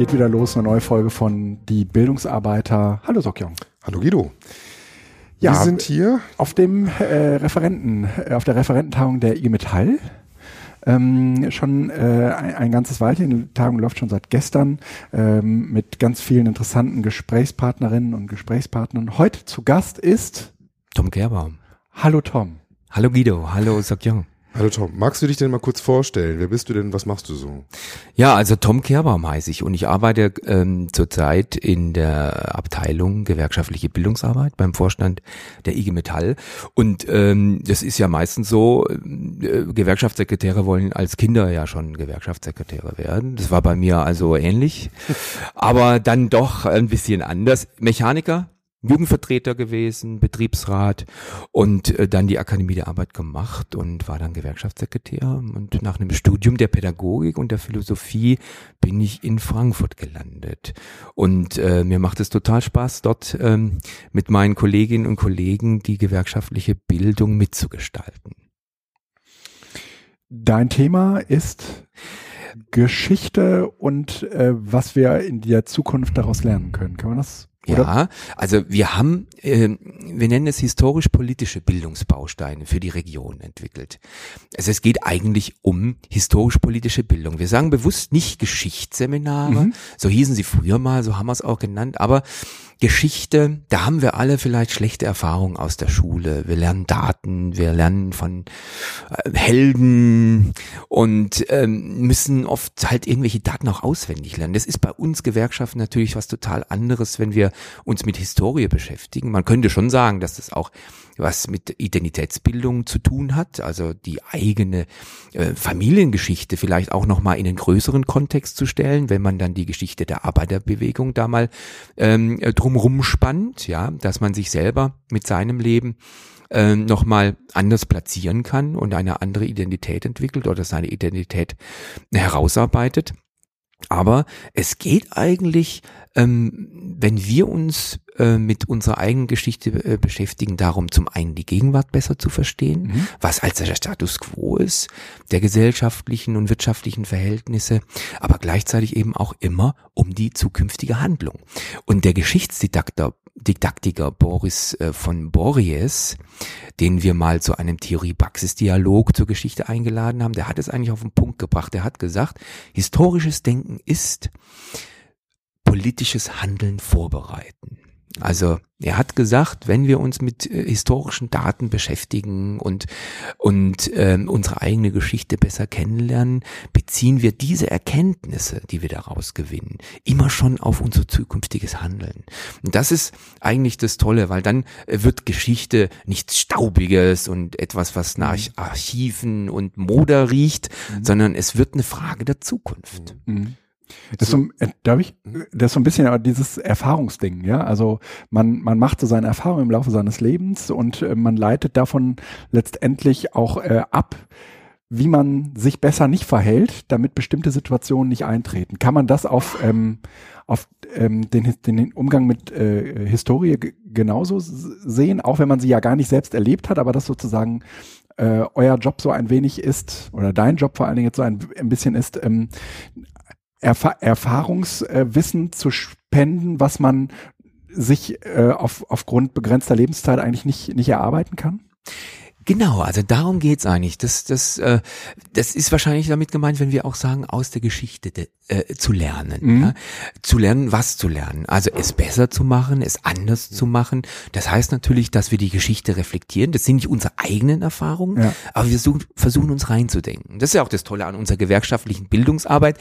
Geht wieder los, eine neue Folge von Die Bildungsarbeiter. Hallo Sokjong. Hallo Guido. Ja, Wir sind hier auf dem äh, Referenten, äh, auf der Referententagung der IG Metall. Ähm, schon äh, ein, ein ganzes Weilchen. Die Tagung läuft schon seit gestern ähm, mit ganz vielen interessanten Gesprächspartnerinnen und Gesprächspartnern. Heute zu Gast ist Tom Gerbaum. Hallo Tom. Hallo Guido, hallo Sokjong. Hallo Tom, magst du dich denn mal kurz vorstellen? Wer bist du denn? Was machst du so? Ja, also Tom Kehrbaum heiße ich und ich arbeite ähm, zurzeit in der Abteilung gewerkschaftliche Bildungsarbeit beim Vorstand der IG Metall. Und ähm, das ist ja meistens so, äh, Gewerkschaftssekretäre wollen als Kinder ja schon Gewerkschaftssekretäre werden. Das war bei mir also ähnlich, aber dann doch ein bisschen anders. Mechaniker, Jugendvertreter gewesen, Betriebsrat und äh, dann die Akademie der Arbeit gemacht und war dann Gewerkschaftssekretär. Und nach einem Studium der Pädagogik und der Philosophie bin ich in Frankfurt gelandet. Und äh, mir macht es total Spaß, dort ähm, mit meinen Kolleginnen und Kollegen die gewerkschaftliche Bildung mitzugestalten. Dein Thema ist Geschichte und äh, was wir in der Zukunft daraus lernen können. Kann man das oder? Ja, also wir haben, äh, wir nennen es historisch-politische Bildungsbausteine für die Region entwickelt. Also es geht eigentlich um historisch-politische Bildung. Wir sagen bewusst nicht Geschichtsseminare, mhm. so hießen sie früher mal, so haben wir es auch genannt, aber Geschichte, da haben wir alle vielleicht schlechte Erfahrungen aus der Schule. Wir lernen Daten, wir lernen von äh, Helden und ähm, müssen oft halt irgendwelche Daten auch auswendig lernen. Das ist bei uns Gewerkschaften natürlich was total anderes, wenn wir uns mit Historie beschäftigen. Man könnte schon sagen, dass das auch was mit Identitätsbildung zu tun hat, also die eigene äh, Familiengeschichte vielleicht auch nochmal in einen größeren Kontext zu stellen, wenn man dann die Geschichte der Arbeiterbewegung da mal ähm, drumrum spannt, ja, dass man sich selber mit seinem Leben äh, nochmal anders platzieren kann und eine andere Identität entwickelt oder seine Identität herausarbeitet. Aber es geht eigentlich, ähm, wenn wir uns äh, mit unserer eigenen Geschichte äh, beschäftigen, darum zum einen die Gegenwart besser zu verstehen, mhm. was als der Status quo ist, der gesellschaftlichen und wirtschaftlichen Verhältnisse, aber gleichzeitig eben auch immer um die zukünftige Handlung. Und der Geschichtsdidakter Didaktiker Boris äh, von Borries, den wir mal zu einem Theorie-Praxis-Dialog zur Geschichte eingeladen haben, der hat es eigentlich auf den Punkt gebracht. Der hat gesagt, historisches Denken ist politisches Handeln vorbereiten. Also er hat gesagt, wenn wir uns mit äh, historischen Daten beschäftigen und, und ähm, unsere eigene Geschichte besser kennenlernen, beziehen wir diese Erkenntnisse, die wir daraus gewinnen, immer schon auf unser zukünftiges Handeln. Und das ist eigentlich das Tolle, weil dann äh, wird Geschichte nichts Staubiges und etwas, was nach mhm. Archiven und Moder riecht, mhm. sondern es wird eine Frage der Zukunft. Mhm. Das ist so, äh, darf ich, das ist so ein bisschen dieses Erfahrungsding, ja. Also man, man macht so seine Erfahrungen im Laufe seines Lebens und äh, man leitet davon letztendlich auch äh, ab, wie man sich besser nicht verhält, damit bestimmte Situationen nicht eintreten. Kann man das auf, ähm, auf ähm, den, den Umgang mit äh, Historie genauso sehen, auch wenn man sie ja gar nicht selbst erlebt hat, aber das sozusagen äh, euer Job so ein wenig ist, oder dein Job vor allen Dingen jetzt so ein, ein bisschen ist, ähm, Erf Erfahrungswissen zu spenden, was man sich äh, auf, aufgrund begrenzter Lebenszeit eigentlich nicht, nicht erarbeiten kann? Genau, also darum geht's eigentlich. Das, das, äh, das ist wahrscheinlich damit gemeint, wenn wir auch sagen, aus der Geschichte de, äh, zu lernen. Mhm. Ja? Zu lernen, was zu lernen. Also es besser zu machen, es anders zu machen. Das heißt natürlich, dass wir die Geschichte reflektieren. Das sind nicht unsere eigenen Erfahrungen, ja. aber wir suchen, versuchen uns reinzudenken. Das ist ja auch das Tolle an unserer gewerkschaftlichen Bildungsarbeit.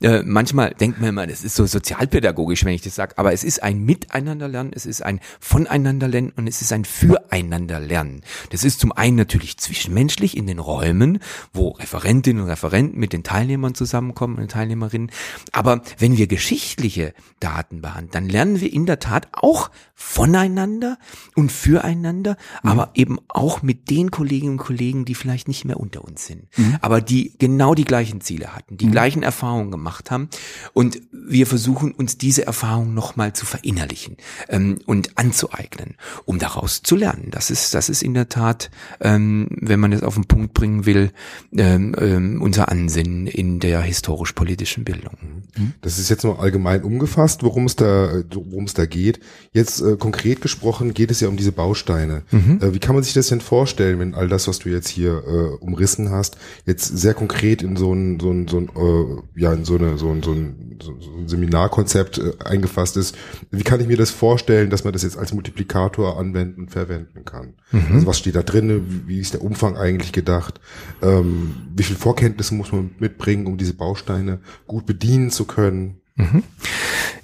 Äh, manchmal denkt man immer, das ist so sozialpädagogisch, wenn ich das sage, aber es ist ein Miteinanderlernen, es ist ein Voneinanderlernen und es ist ein Füreinanderlernen. Das ist zum einen natürlich zwischenmenschlich in den Räumen, wo Referentinnen und Referenten mit den Teilnehmern zusammenkommen und Teilnehmerinnen. Aber wenn wir geschichtliche Daten behandeln, dann lernen wir in der Tat auch voneinander und füreinander, mhm. aber eben auch mit den Kolleginnen und Kollegen, die vielleicht nicht mehr unter uns sind, mhm. aber die genau die gleichen Ziele hatten, die mhm. gleichen Erfahrungen gemacht haben. Und wir versuchen uns diese Erfahrungen nochmal zu verinnerlichen ähm, und anzueignen, um daraus zu lernen. Das ist, das ist in der Tat ähm, wenn man es auf den Punkt bringen will, ähm, ähm, unser Ansinnen in der historisch-politischen Bildung. Mhm. Das ist jetzt nur allgemein umgefasst, worum es da, worum es da geht. Jetzt äh, konkret gesprochen geht es ja um diese Bausteine. Mhm. Äh, wie kann man sich das denn vorstellen, wenn all das, was du jetzt hier äh, umrissen hast, jetzt sehr konkret in so ein, so ein, so ein äh, ja, in so eine, so ein, so ein, so ein Seminarkonzept äh, eingefasst ist? Wie kann ich mir das vorstellen, dass man das jetzt als Multiplikator anwenden, verwenden kann? Mhm. Also was steht da drin? Wie, ist der Umfang eigentlich gedacht? Ähm, wie viel Vorkenntnisse muss man mitbringen, um diese Bausteine gut bedienen zu können? Mhm.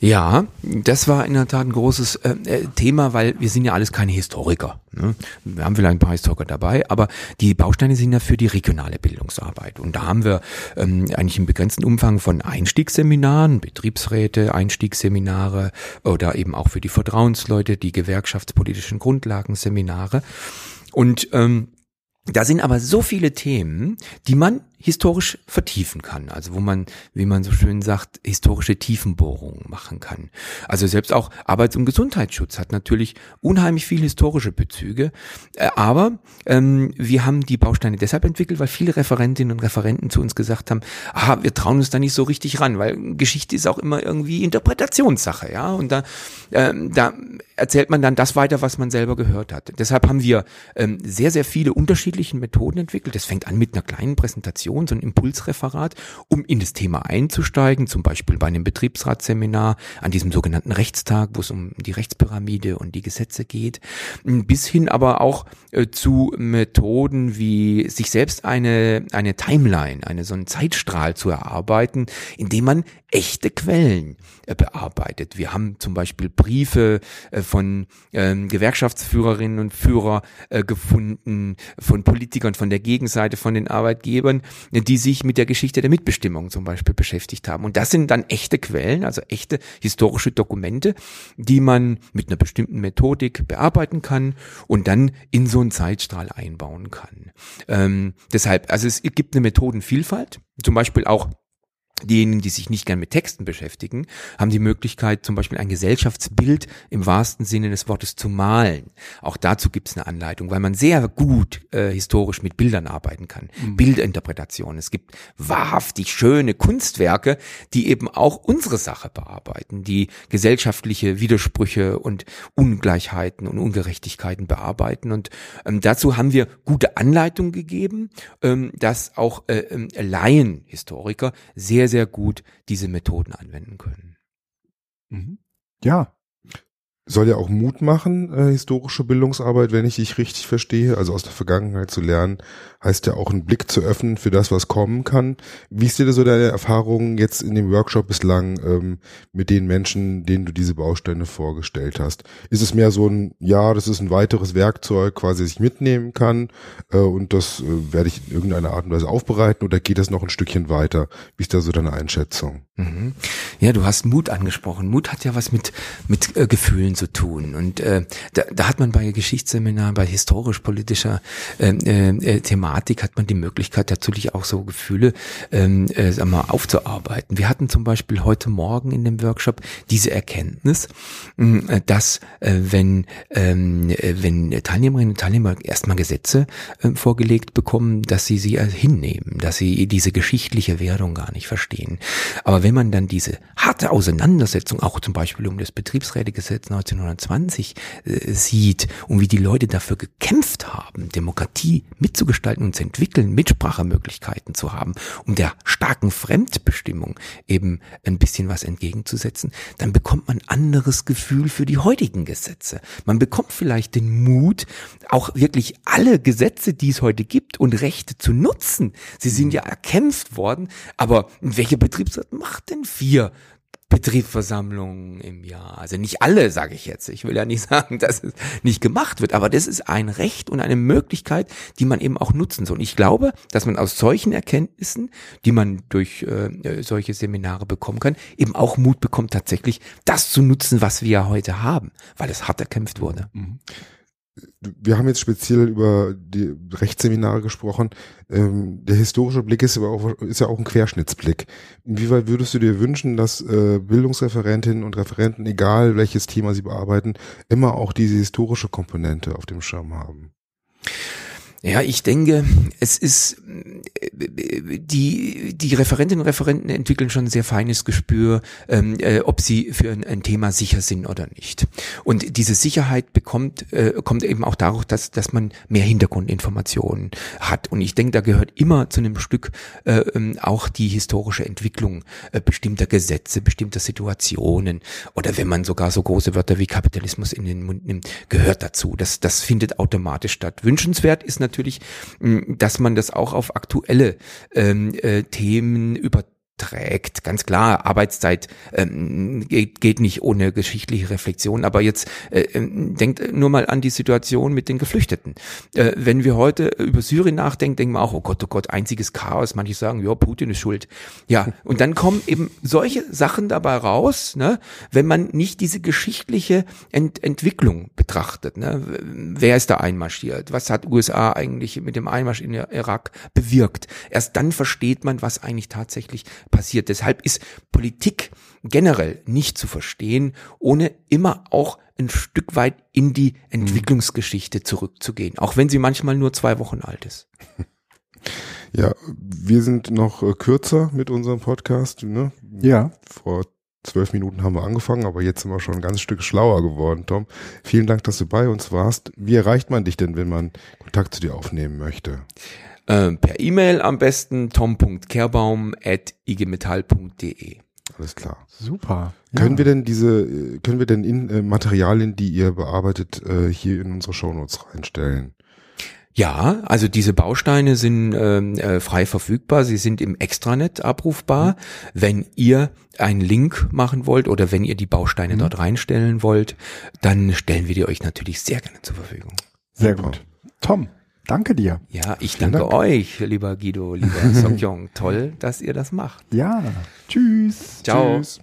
Ja, das war in der Tat ein großes äh, äh, Thema, weil wir sind ja alles keine Historiker. Ne? Wir haben vielleicht ein paar Historiker dabei, aber die Bausteine sind ja für die regionale Bildungsarbeit. Und da haben wir ähm, eigentlich einen begrenzten Umfang von Einstiegsseminaren, Betriebsräte, Einstiegsseminare oder eben auch für die Vertrauensleute, die gewerkschaftspolitischen Grundlagenseminare. Und ähm, da sind aber so viele Themen, die man historisch vertiefen kann. Also wo man, wie man so schön sagt, historische Tiefenbohrungen machen kann. Also selbst auch Arbeits- und Gesundheitsschutz hat natürlich unheimlich viel historische Bezüge. Äh, aber ähm, wir haben die Bausteine deshalb entwickelt, weil viele Referentinnen und Referenten zu uns gesagt haben, aha, wir trauen uns da nicht so richtig ran, weil Geschichte ist auch immer irgendwie Interpretationssache, ja. Und da, ähm, da erzählt man dann das weiter, was man selber gehört hat. Deshalb haben wir ähm, sehr, sehr viele unterschiedliche Methoden entwickelt. Das fängt an mit einer kleinen Präsentation Präsentation, so ein Impulsreferat, um in das Thema einzusteigen, zum Beispiel bei einem Betriebsratsseminar, an diesem sogenannten Rechtstag, wo es um die Rechtspyramide und die Gesetze geht, bis hin aber auch äh, zu Methoden wie sich selbst eine, eine Timeline, eine so einen Zeitstrahl zu erarbeiten, indem man echte Quellen äh, bearbeitet. Wir haben zum Beispiel Briefe äh, von ähm, Gewerkschaftsführerinnen und Führer gefunden, von Politikern von der Gegenseite, von den Arbeitgebern, die sich mit der Geschichte der Mitbestimmung zum Beispiel beschäftigt haben. Und das sind dann echte Quellen, also echte historische Dokumente, die man mit einer bestimmten Methodik bearbeiten kann und dann in so einen Zeitstrahl einbauen kann. Ähm, deshalb, also es gibt eine Methodenvielfalt, zum Beispiel auch Diejenigen, die sich nicht gern mit Texten beschäftigen, haben die Möglichkeit, zum Beispiel ein Gesellschaftsbild im wahrsten Sinne des Wortes zu malen. Auch dazu gibt es eine Anleitung, weil man sehr gut äh, historisch mit Bildern arbeiten kann. Mhm. Bildinterpretation. Es gibt wahrhaftig schöne Kunstwerke, die eben auch unsere Sache bearbeiten, die gesellschaftliche Widersprüche und Ungleichheiten und Ungerechtigkeiten bearbeiten. Und ähm, dazu haben wir gute Anleitungen gegeben, ähm, dass auch äh, äh, Laienhistoriker sehr sehr, gut diese Methoden anwenden können. Mhm. Ja, soll ja auch Mut machen, äh, historische Bildungsarbeit, wenn ich dich richtig verstehe, also aus der Vergangenheit zu lernen, heißt ja auch einen Blick zu öffnen für das, was kommen kann. Wie ist dir so deine Erfahrungen jetzt in dem Workshop bislang ähm, mit den Menschen, denen du diese Bausteine vorgestellt hast? Ist es mehr so ein, ja, das ist ein weiteres Werkzeug, quasi, das ich mitnehmen kann äh, und das äh, werde ich in irgendeiner Art und Weise aufbereiten oder geht das noch ein Stückchen weiter? Wie ist da so deine Einschätzung? Mhm. Ja, du hast Mut angesprochen. Mut hat ja was mit, mit äh, Gefühlen zu tun. Und äh, da, da hat man bei Geschichtsseminaren, bei historisch-politischer äh, äh, Thematik hat man die Möglichkeit natürlich auch so Gefühle ähm, äh, sag mal, aufzuarbeiten. Wir hatten zum Beispiel heute Morgen in dem Workshop diese Erkenntnis, äh, dass äh, wenn, ähm, äh, wenn Teilnehmerinnen und Teilnehmer erstmal Gesetze äh, vorgelegt bekommen, dass sie sie äh, hinnehmen, dass sie diese geschichtliche Wertung gar nicht verstehen. Aber wenn man dann diese harte Auseinandersetzung, auch zum Beispiel um das Betriebsrätegesetz 1920 äh, sieht und wie die Leute dafür gekämpft haben, Demokratie mitzugestalten und zu entwickeln, Mitsprachemöglichkeiten zu haben, um der starken Fremdbestimmung eben ein bisschen was entgegenzusetzen, dann bekommt man anderes Gefühl für die heutigen Gesetze. Man bekommt vielleicht den Mut, auch wirklich alle Gesetze, die es heute gibt und Rechte zu nutzen. Sie sind ja erkämpft worden, aber welcher Betriebsrat macht denn vier Betriebsversammlungen im Jahr. Also nicht alle, sage ich jetzt. Ich will ja nicht sagen, dass es nicht gemacht wird, aber das ist ein Recht und eine Möglichkeit, die man eben auch nutzen soll. Und ich glaube, dass man aus solchen Erkenntnissen, die man durch äh, solche Seminare bekommen kann, eben auch Mut bekommt, tatsächlich das zu nutzen, was wir ja heute haben, weil es hart erkämpft wurde. Mhm wir haben jetzt speziell über die Rechtsseminare gesprochen. Ähm, der historische Blick ist aber auch, ist ja auch ein Querschnittsblick. Inwieweit würdest du dir wünschen, dass äh, Bildungsreferentinnen und Referenten, egal welches Thema sie bearbeiten, immer auch diese historische Komponente auf dem Schirm haben? Ja, ich denke, es ist die die Referentinnen und Referenten entwickeln schon ein sehr feines Gespür, ähm, äh, ob sie für ein, ein, Thema sicher sind oder nicht. Und diese Sicherheit bekommt äh, kommt eben auch darauf, dass dass man mehr Hintergrundinformationen hat. Und ich denke, da gehört immer zu einem Stück äh, ähm, auch die historische Entwicklung äh, bestimmter Gesetze, bestimmter Situationen oder wenn man sogar so große Wörter wie Kapitalismus in den Mund nimmt, gehört dazu. Das das findet automatisch statt. Wünschenswert ist natürlich, dass man das auch auf aktuelle ähm, äh, Themen über trägt. Ganz klar, Arbeitszeit ähm, geht, geht nicht ohne geschichtliche Reflexion. Aber jetzt äh, ähm, denkt nur mal an die Situation mit den Geflüchteten. Äh, wenn wir heute über Syrien nachdenken, denken wir auch, oh Gott, oh Gott, einziges Chaos. Manche sagen, ja, Putin ist schuld. Ja, und dann kommen eben solche Sachen dabei raus, ne, wenn man nicht diese geschichtliche Ent Entwicklung betrachtet. Ne? Wer ist da einmarschiert? Was hat USA eigentlich mit dem Einmarsch in Irak bewirkt? Erst dann versteht man, was eigentlich tatsächlich passiert. Deshalb ist Politik generell nicht zu verstehen, ohne immer auch ein Stück weit in die Entwicklungsgeschichte zurückzugehen, auch wenn sie manchmal nur zwei Wochen alt ist. Ja, wir sind noch äh, kürzer mit unserem Podcast. Ne? Ja. Vor zwölf Minuten haben wir angefangen, aber jetzt sind wir schon ein ganzes Stück schlauer geworden, Tom. Vielen Dank, dass du bei uns warst. Wie erreicht man dich denn, wenn man Kontakt zu dir aufnehmen möchte? Äh, per E-Mail am besten tom.kehrbaum at igmetall.de. Alles klar. Super. Können ja. wir denn diese, äh, können wir denn in äh, Materialien, die ihr bearbeitet, äh, hier in unsere Shownotes reinstellen? Ja, also diese Bausteine sind ähm, äh, frei verfügbar, sie sind im Extranet abrufbar. Mhm. Wenn ihr einen Link machen wollt oder wenn ihr die Bausteine mhm. dort reinstellen wollt, dann stellen wir die euch natürlich sehr gerne zur Verfügung. Sehr gut. Tom, Danke dir. Ja, ich Vielen danke Dank. euch, lieber Guido, lieber Songjong. Toll, dass ihr das macht. Ja, tschüss. Ciao. Tschüss.